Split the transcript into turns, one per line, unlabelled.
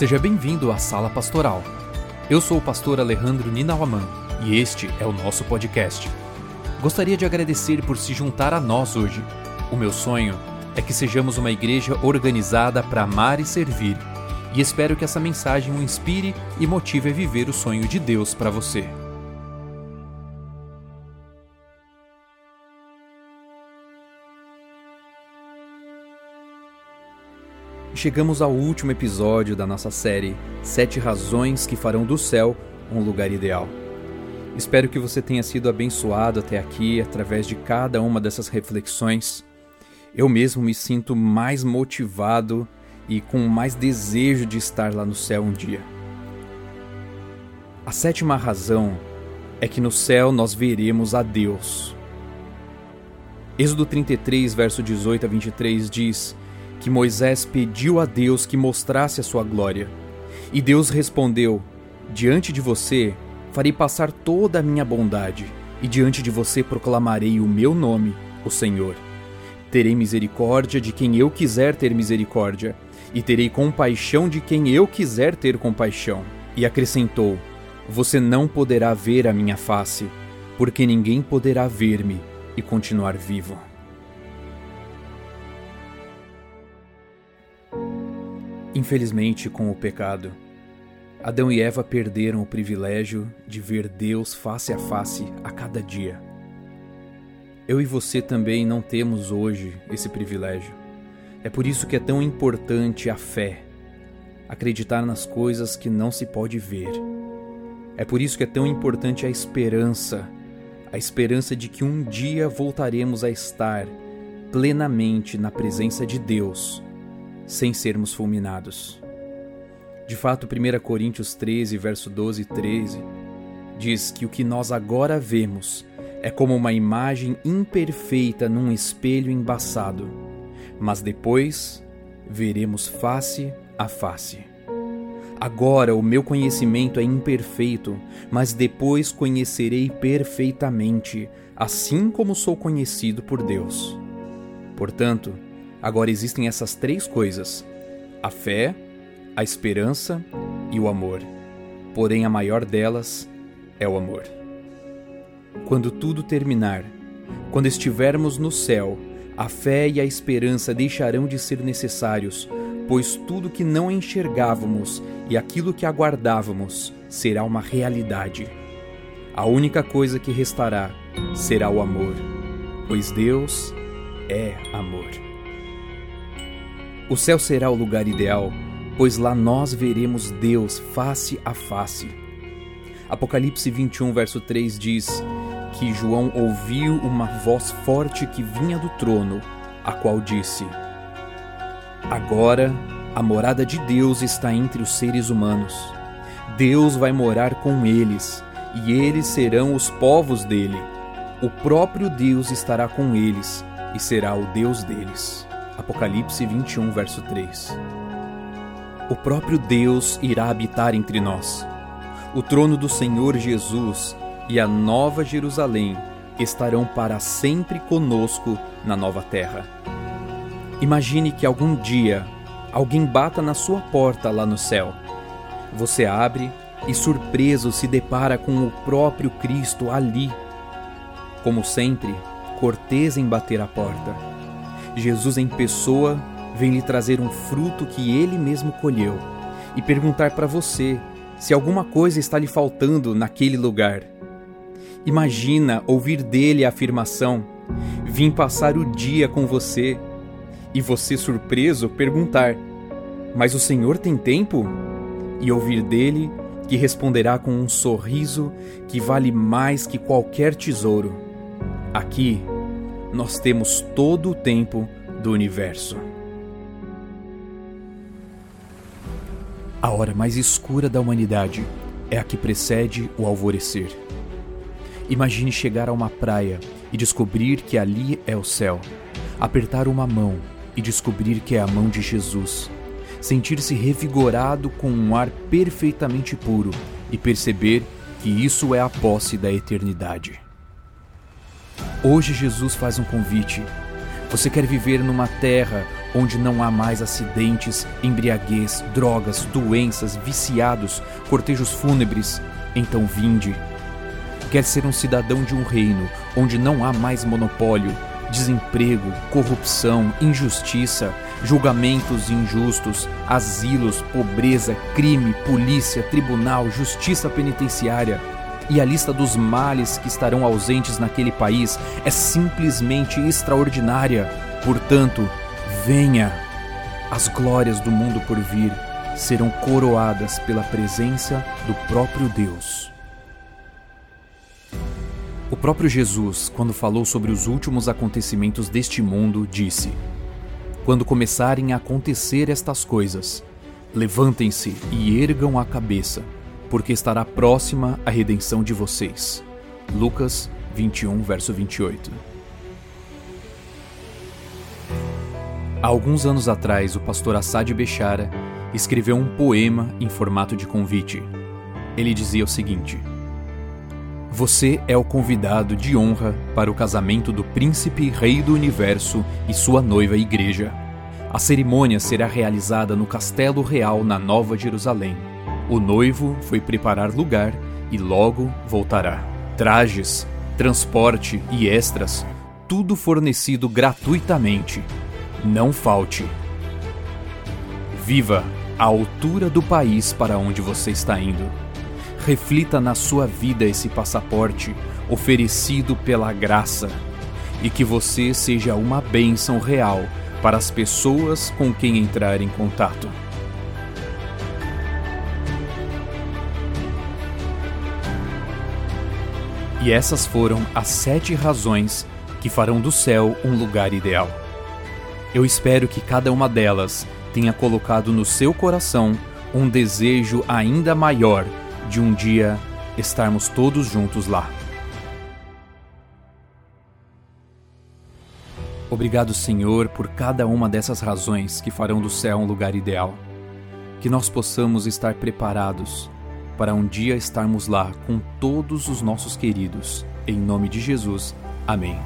Seja bem-vindo à Sala Pastoral. Eu sou o pastor Alejandro Ninauaman e este é o nosso podcast. Gostaria de agradecer por se juntar a nós hoje. O meu sonho é que sejamos uma igreja organizada para amar e servir, e espero que essa mensagem o inspire e motive a viver o sonho de Deus para você. Chegamos ao último episódio da nossa série Sete Razões que Farão do Céu um Lugar Ideal. Espero que você tenha sido abençoado até aqui através de cada uma dessas reflexões. Eu mesmo me sinto mais motivado e com mais desejo de estar lá no céu um dia. A sétima razão é que no céu nós veremos a Deus. Êxodo 33, verso 18 a 23 diz que Moisés pediu a Deus que mostrasse a sua glória. E Deus respondeu: Diante de você farei passar toda a minha bondade, e diante de você proclamarei o meu nome, o Senhor. Terei misericórdia de quem eu quiser ter misericórdia, e terei compaixão de quem eu quiser ter compaixão. E acrescentou: Você não poderá ver a minha face, porque ninguém poderá ver-me e continuar vivo. Infelizmente, com o pecado, Adão e Eva perderam o privilégio de ver Deus face a face a cada dia. Eu e você também não temos hoje esse privilégio. É por isso que é tão importante a fé, acreditar nas coisas que não se pode ver. É por isso que é tão importante a esperança, a esperança de que um dia voltaremos a estar plenamente na presença de Deus sem sermos fulminados. De fato, 1 Coríntios 13, verso 12 e 13, diz que o que nós agora vemos é como uma imagem imperfeita num espelho embaçado, mas depois veremos face a face. Agora o meu conhecimento é imperfeito, mas depois conhecerei perfeitamente, assim como sou conhecido por Deus. Portanto, Agora existem essas três coisas: a fé, a esperança e o amor. Porém, a maior delas é o amor. Quando tudo terminar, quando estivermos no céu, a fé e a esperança deixarão de ser necessários, pois tudo que não enxergávamos e aquilo que aguardávamos será uma realidade. A única coisa que restará será o amor, pois Deus é amor. O céu será o lugar ideal, pois lá nós veremos Deus face a face. Apocalipse 21, verso 3 diz que João ouviu uma voz forte que vinha do trono, a qual disse: Agora a morada de Deus está entre os seres humanos. Deus vai morar com eles, e eles serão os povos dele. O próprio Deus estará com eles e será o Deus deles. Apocalipse 21, verso 3. O próprio Deus irá habitar entre nós. O trono do Senhor Jesus e a nova Jerusalém estarão para sempre conosco na nova terra. Imagine que algum dia alguém bata na sua porta lá no céu. Você abre e, surpreso, se depara com o próprio Cristo ali. Como sempre, cortês em bater a porta Jesus em pessoa vem lhe trazer um fruto que ele mesmo colheu e perguntar para você se alguma coisa está lhe faltando naquele lugar. Imagina ouvir dele a afirmação: Vim passar o dia com você. E você, surpreso, perguntar: Mas o Senhor tem tempo? E ouvir dele que responderá com um sorriso que vale mais que qualquer tesouro. Aqui, nós temos todo o tempo do universo. A hora mais escura da humanidade é a que precede o alvorecer. Imagine chegar a uma praia e descobrir que ali é o céu, apertar uma mão e descobrir que é a mão de Jesus, sentir-se revigorado com um ar perfeitamente puro e perceber que isso é a posse da eternidade. Hoje Jesus faz um convite. Você quer viver numa terra onde não há mais acidentes, embriaguez, drogas, doenças, viciados, cortejos fúnebres, então vinde. Quer ser um cidadão de um reino onde não há mais monopólio, desemprego, corrupção, injustiça, julgamentos injustos, asilos, pobreza, crime, polícia, tribunal, justiça penitenciária. E a lista dos males que estarão ausentes naquele país é simplesmente extraordinária. Portanto, venha! As glórias do mundo por vir serão coroadas pela presença do próprio Deus. O próprio Jesus, quando falou sobre os últimos acontecimentos deste mundo, disse: Quando começarem a acontecer estas coisas, levantem-se e ergam a cabeça, porque estará próxima a redenção de vocês. Lucas 21, verso 28. Há alguns anos atrás, o pastor Assad Bechara escreveu um poema em formato de convite. Ele dizia o seguinte: você é o convidado de honra para o casamento do príncipe rei do universo e sua noiva igreja. A cerimônia será realizada no Castelo Real na Nova Jerusalém. O noivo foi preparar lugar e logo voltará. Trajes, transporte e extras, tudo fornecido gratuitamente. Não falte. Viva a altura do país para onde você está indo reflita na sua vida esse passaporte oferecido pela graça e que você seja uma bênção real para as pessoas com quem entrar em contato. E essas foram as sete razões que farão do céu um lugar ideal. Eu espero que cada uma delas tenha colocado no seu coração um desejo ainda maior de um dia estarmos todos juntos lá. Obrigado, Senhor, por cada uma dessas razões que farão do céu um lugar ideal. Que nós possamos estar preparados para um dia estarmos lá com todos os nossos queridos. Em nome de Jesus. Amém.